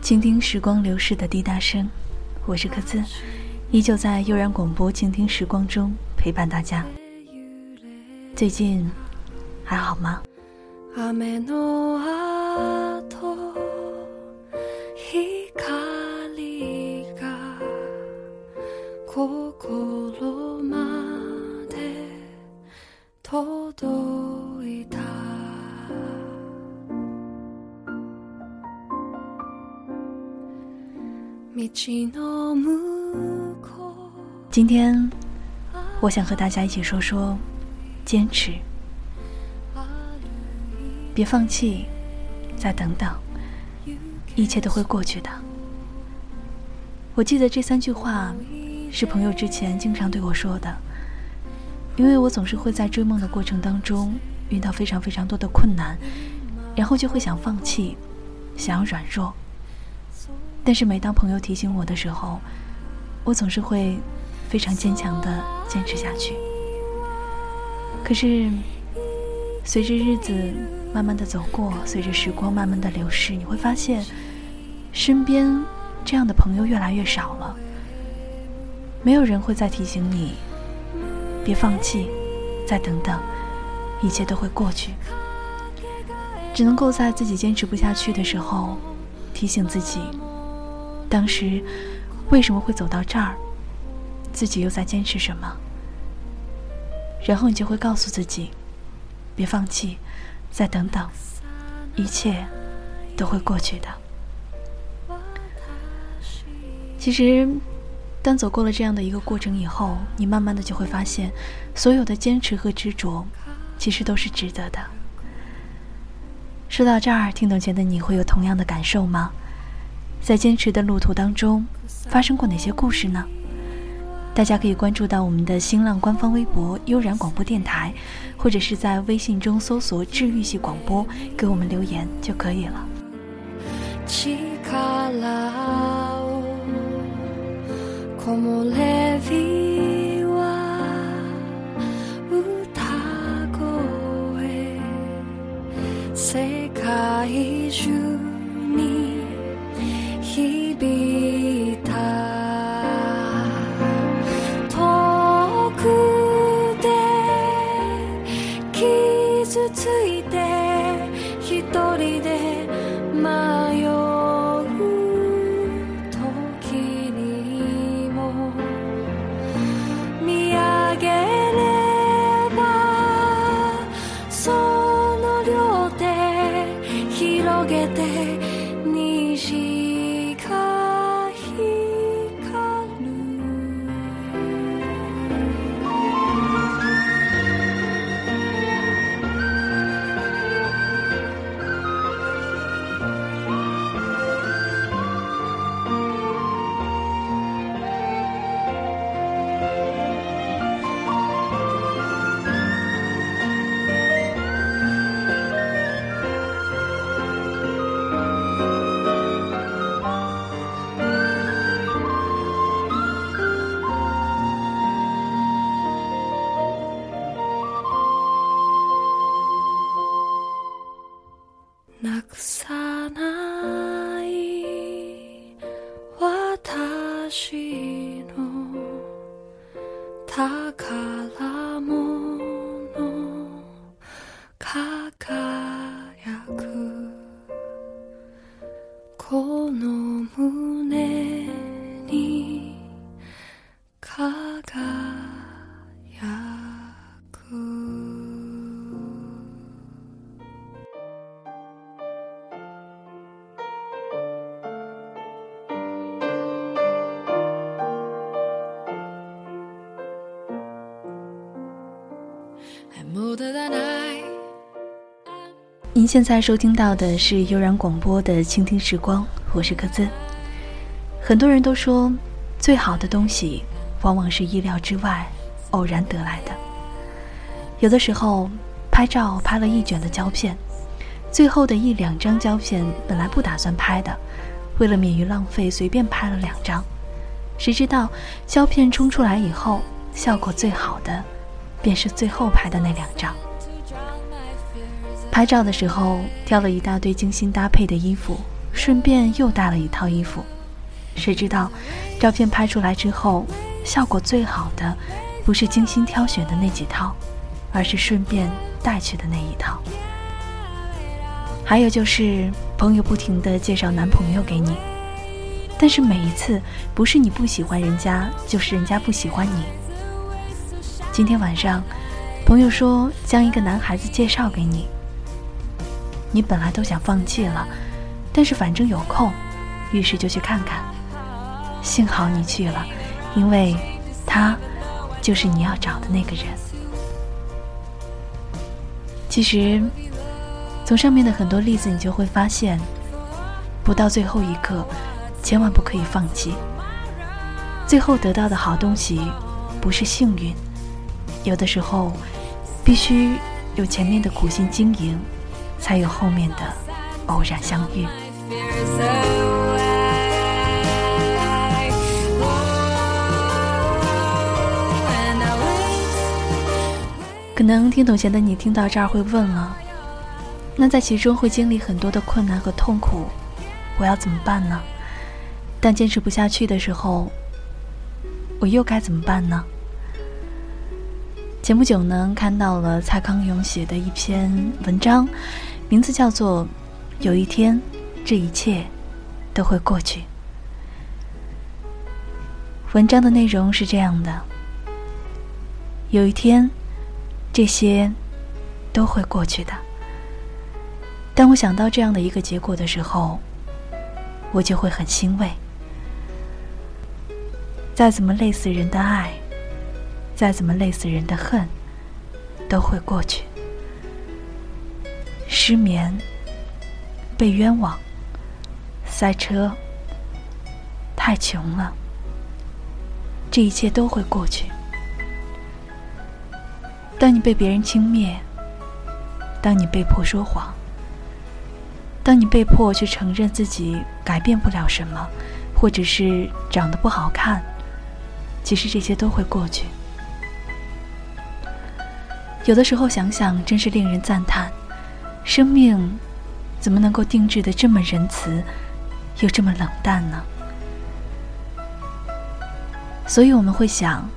倾听时光流逝的滴答声，我是柯兹，依旧在悠然广播倾听时光中陪伴大家。最近还好吗？今天，我想和大家一起说说坚持，别放弃，再等等，一切都会过去的。我记得这三句话是朋友之前经常对我说的，因为我总是会在追梦的过程当中遇到非常非常多的困难，然后就会想放弃，想要软弱。但是每当朋友提醒我的时候，我总是会非常坚强的坚持下去。可是，随着日子慢慢的走过，随着时光慢慢的流逝，你会发现，身边这样的朋友越来越少了。没有人会再提醒你，别放弃，再等等，一切都会过去。只能够在自己坚持不下去的时候，提醒自己。当时为什么会走到这儿？自己又在坚持什么？然后你就会告诉自己，别放弃，再等等，一切都会过去的。其实，当走过了这样的一个过程以后，你慢慢的就会发现，所有的坚持和执着，其实都是值得的。说到这儿，听懂前的你会有同样的感受吗？在坚持的路途当中，发生过哪些故事呢？大家可以关注到我们的新浪官方微博“悠然广播电台”，或者是在微信中搜索“治愈系广播”，给我们留言就可以了。傷ついて一人で迷う。现在收听到的是悠然广播的倾听时光，我是柯兹。很多人都说，最好的东西往往是意料之外、偶然得来的。有的时候，拍照拍了一卷的胶片，最后的一两张胶片本来不打算拍的，为了免于浪费，随便拍了两张。谁知道胶片冲出来以后，效果最好的，便是最后拍的那两张。拍照的时候挑了一大堆精心搭配的衣服，顺便又带了一套衣服。谁知道，照片拍出来之后，效果最好的不是精心挑选的那几套，而是顺便带去的那一套。还有就是朋友不停的介绍男朋友给你，但是每一次不是你不喜欢人家，就是人家不喜欢你。今天晚上，朋友说将一个男孩子介绍给你，你本来都想放弃了，但是反正有空，于是就去看看。幸好你去了，因为他就是你要找的那个人。其实。从上面的很多例子，你就会发现，不到最后一刻，千万不可以放弃。最后得到的好东西，不是幸运，有的时候，必须有前面的苦心经营，才有后面的偶然相遇。可能听懂前的你听到这儿会问了。那在其中会经历很多的困难和痛苦，我要怎么办呢？但坚持不下去的时候，我又该怎么办呢？前不久呢，看到了蔡康永写的一篇文章，名字叫做《有一天，这一切都会过去》。文章的内容是这样的：有一天，这些都会过去的。当我想到这样的一个结果的时候，我就会很欣慰。再怎么累死人的爱，再怎么累死人的恨，都会过去。失眠、被冤枉、塞车、太穷了，这一切都会过去。当你被别人轻蔑，当你被迫说谎。当你被迫去承认自己改变不了什么，或者是长得不好看，其实这些都会过去。有的时候想想，真是令人赞叹，生命怎么能够定制的这么仁慈，又这么冷淡呢？所以我们会想，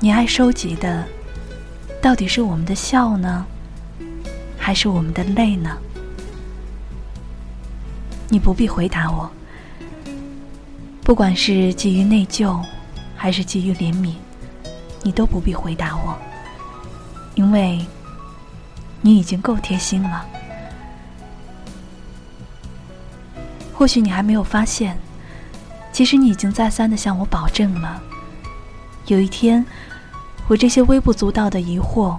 你爱收集的，到底是我们的笑呢，还是我们的泪呢？你不必回答我，不管是基于内疚，还是基于怜悯，你都不必回答我，因为你已经够贴心了。或许你还没有发现，其实你已经再三的向我保证了，有一天，我这些微不足道的疑惑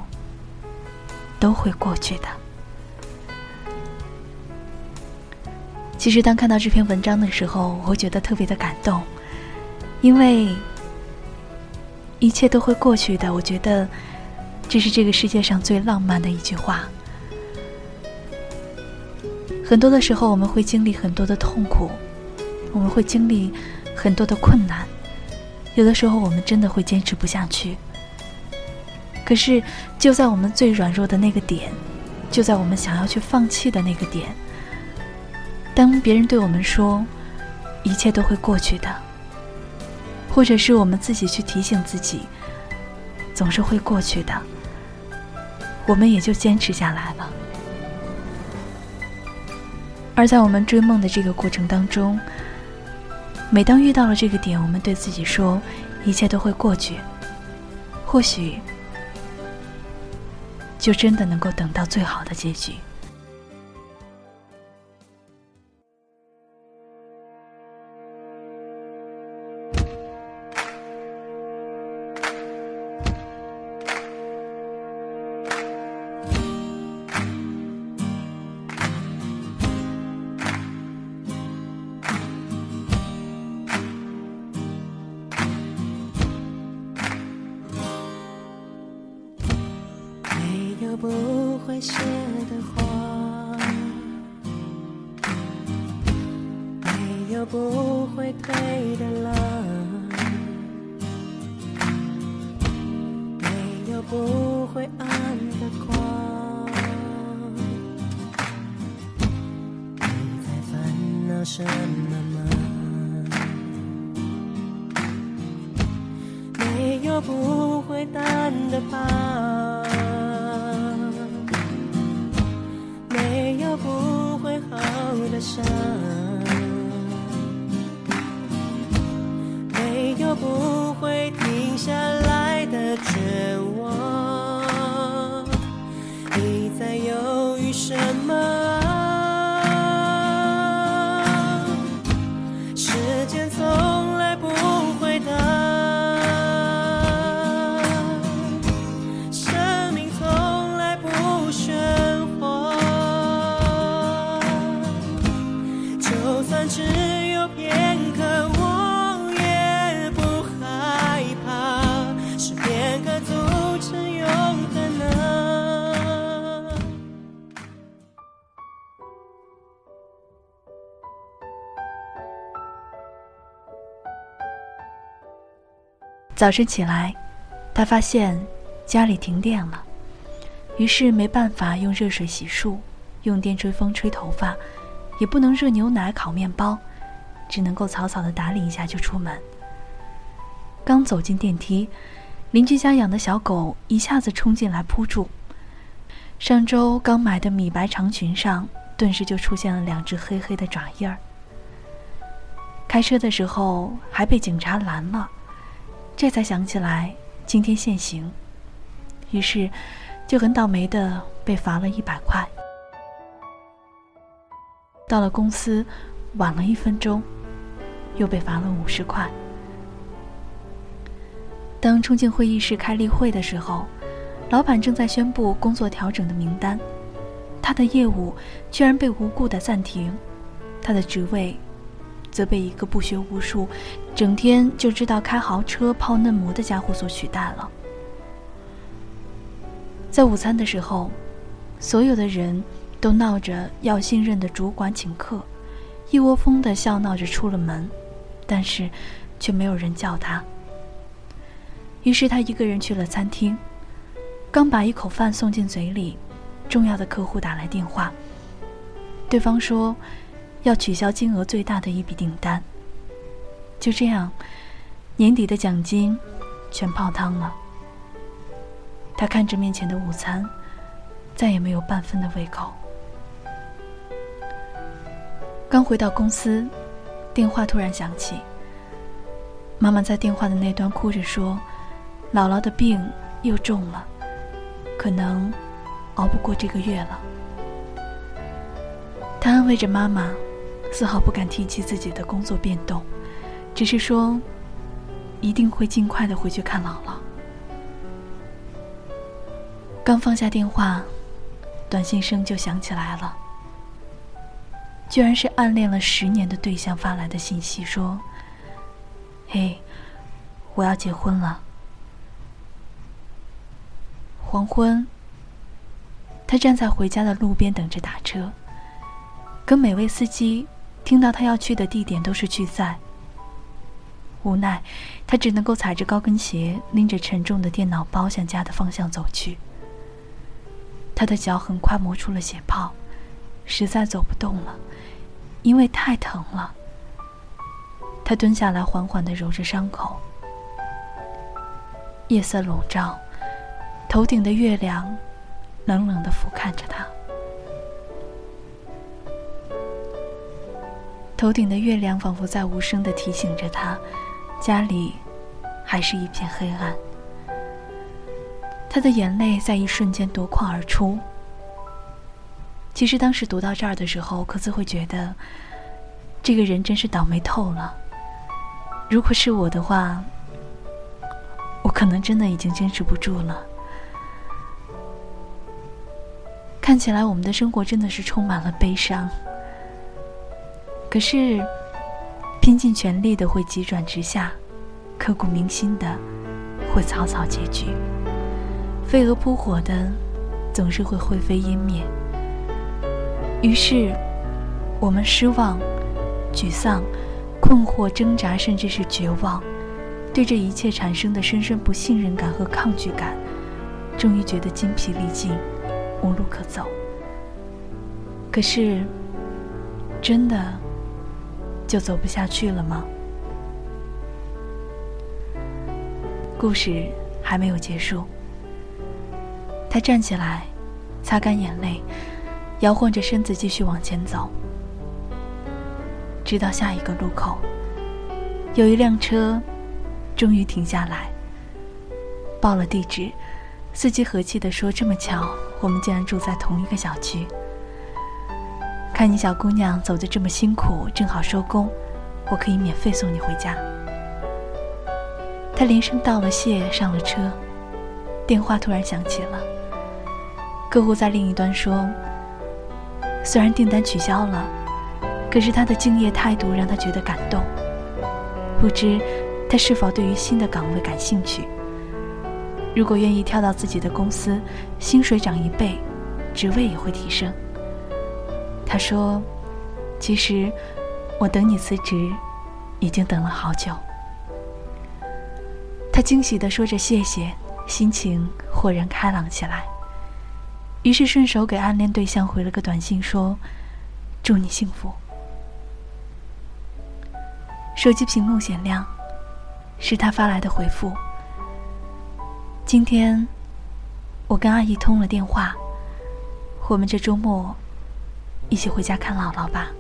都会过去的。其实，当看到这篇文章的时候，我会觉得特别的感动，因为一切都会过去的。我觉得这是这个世界上最浪漫的一句话。很多的时候，我们会经历很多的痛苦，我们会经历很多的困难，有的时候我们真的会坚持不下去。可是，就在我们最软弱的那个点，就在我们想要去放弃的那个点。当别人对我们说“一切都会过去的”，或者是我们自己去提醒自己“总是会过去的”，我们也就坚持下来了。而在我们追梦的这个过程当中，每当遇到了这个点，我们对自己说“一切都会过去”，或许就真的能够等到最好的结局。不会谢的花，没有不会退的浪，没有不会暗的光。你在烦恼什么吗？没有不会淡的疤。伤，早晨起来，他发现家里停电了，于是没办法用热水洗漱，用电吹风吹头发，也不能热牛奶烤面包，只能够草草的打理一下就出门。刚走进电梯，邻居家养的小狗一下子冲进来扑住，上周刚买的米白长裙上顿时就出现了两只黑黑的爪印儿。开车的时候还被警察拦了。这才想起来今天限行，于是就很倒霉的被罚了一百块。到了公司晚了一分钟，又被罚了五十块。当冲进会议室开例会的时候，老板正在宣布工作调整的名单，他的业务居然被无故的暂停，他的职位。则被一个不学无术、整天就知道开豪车、泡嫩模的家伙所取代了。在午餐的时候，所有的人都闹着要新任的主管请客，一窝蜂的笑闹着出了门，但是却没有人叫他。于是他一个人去了餐厅，刚把一口饭送进嘴里，重要的客户打来电话，对方说。要取消金额最大的一笔订单。就这样，年底的奖金全泡汤了。他看着面前的午餐，再也没有半分的胃口。刚回到公司，电话突然响起。妈妈在电话的那端哭着说：“姥姥的病又重了，可能熬不过这个月了。”他安慰着妈妈。丝毫不敢提起自己的工作变动，只是说一定会尽快的回去看姥姥。刚放下电话，短信声就响起来了，居然是暗恋了十年的对象发来的信息，说：“嘿，我要结婚了。”黄昏，他站在回家的路边等着打车，跟每位司机。听到他要去的地点都是聚赛，无奈，他只能够踩着高跟鞋，拎着沉重的电脑包向家的方向走去。他的脚很快磨出了血泡，实在走不动了，因为太疼了。他蹲下来，缓缓的揉着伤口。夜色笼罩，头顶的月亮冷冷的俯瞰着他。头顶的月亮仿佛在无声的提醒着他，家里还是一片黑暗。他的眼泪在一瞬间夺眶而出。其实当时读到这儿的时候，可自会觉得，这个人真是倒霉透了。如果是我的话，我可能真的已经坚持不住了。看起来我们的生活真的是充满了悲伤。可是，拼尽全力的会急转直下，刻骨铭心的会草草结局，飞蛾扑火的总是会灰飞烟灭。于是，我们失望、沮丧、困惑、挣扎，甚至是绝望，对这一切产生的深深不信任感和抗拒感，终于觉得精疲力尽，无路可走。可是，真的。就走不下去了吗？故事还没有结束。他站起来，擦干眼泪，摇晃着身子继续往前走，直到下一个路口，有一辆车终于停下来，报了地址。司机和气地说：“这么巧，我们竟然住在同一个小区。看你小姑娘走得这么辛苦，正好收工，我可以免费送你回家。”他连声道了谢，上了车。电话突然响起了，客户在另一端说：“虽然订单取消了，可是他的敬业态度让他觉得感动。不知他是否对于新的岗位感兴趣？”如果愿意跳到自己的公司，薪水涨一倍，职位也会提升。他说：“其实，我等你辞职，已经等了好久。”他惊喜地说着谢谢，心情豁然开朗起来。于是顺手给暗恋对象回了个短信，说：“祝你幸福。”手机屏幕显亮，是他发来的回复。今天，我跟阿姨通了电话。我们这周末一起回家看姥姥吧。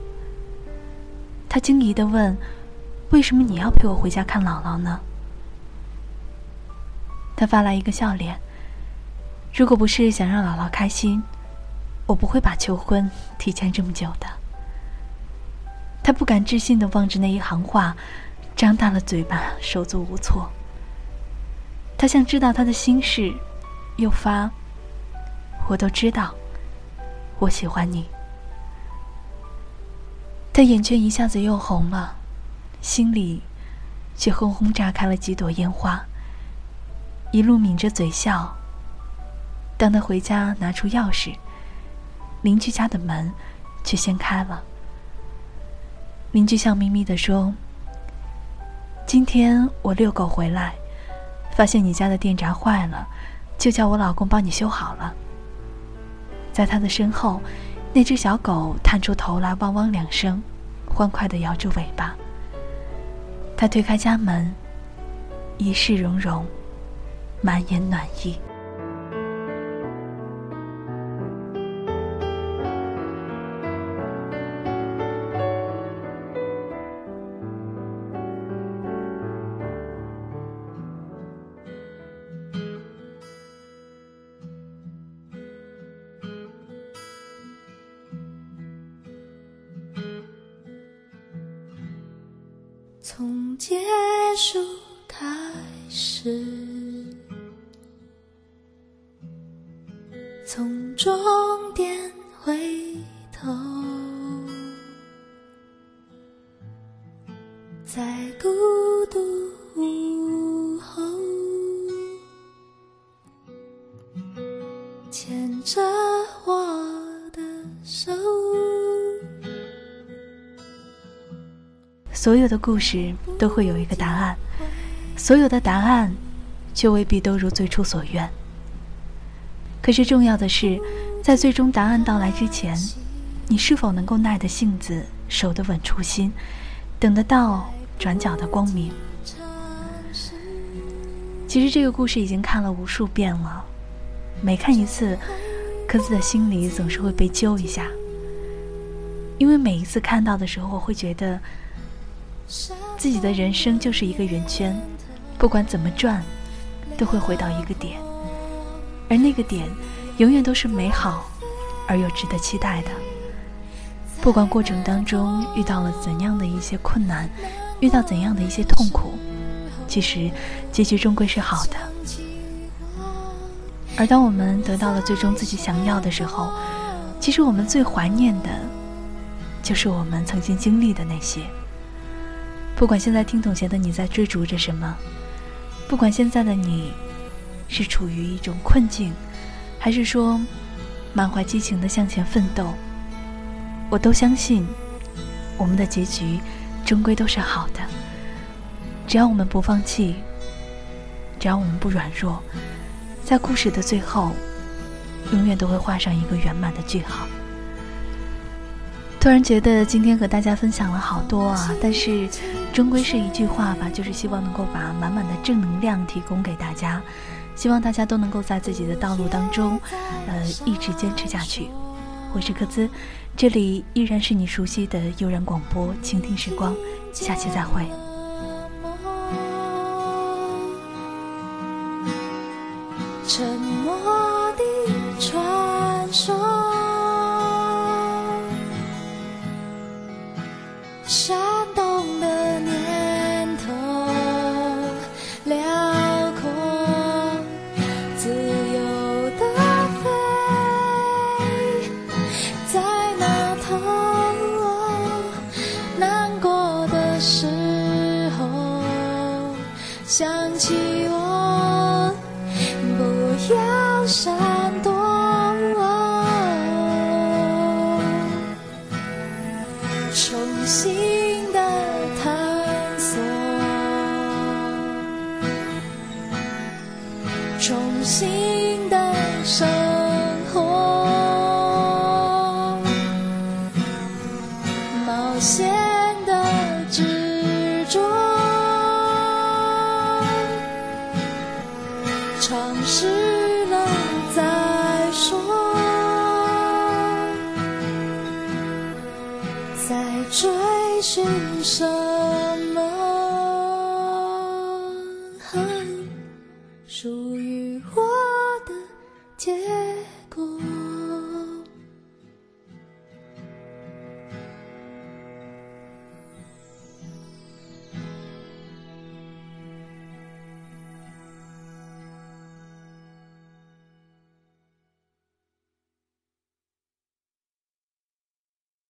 他惊疑的问：“为什么你要陪我回家看姥姥呢？”他发来一个笑脸。如果不是想让姥姥开心，我不会把求婚提前这么久的。他不敢置信的望着那一行话，张大了嘴巴，手足无措。他像知道他的心事，又发：“我都知道，我喜欢你。”他眼圈一下子又红了，心里却轰轰炸开了几朵烟花。一路抿着嘴笑。当他回家拿出钥匙，邻居家的门却先开了。邻居笑眯眯的说：“今天我遛狗回来。”发现你家的电闸坏了，就叫我老公帮你修好了。在他的身后，那只小狗探出头来，汪汪两声，欢快地摇着尾巴。他推开家门，一世融融，满眼暖意。从结束开始，所有的故事都会有一个答案，所有的答案，却未必都如最初所愿。可是重要的是，在最终答案到来之前，你是否能够耐得性子，守得稳初心，等得到转角的光明？其实这个故事已经看了无数遍了，每看一次，柯子的心里总是会被揪一下，因为每一次看到的时候，我会觉得。自己的人生就是一个圆圈，不管怎么转，都会回到一个点，而那个点永远都是美好而又值得期待的。不管过程当中遇到了怎样的一些困难，遇到怎样的一些痛苦，其实结局终归是好的。而当我们得到了最终自己想要的时候，其实我们最怀念的，就是我们曾经经历的那些。不管现在听懂前的你在追逐着什么，不管现在的你是处于一种困境，还是说满怀激情的向前奋斗，我都相信我们的结局终归都是好的。只要我们不放弃，只要我们不软弱，在故事的最后，永远都会画上一个圆满的句号。突然觉得今天和大家分享了好多啊，但是终归是一句话吧，就是希望能够把满满的正能量提供给大家，希望大家都能够在自己的道路当中，呃，一直坚持下去。我是柯兹，这里依然是你熟悉的悠然广播，倾听时光，下期再会。沉默的传说。事了再说。在追寻什？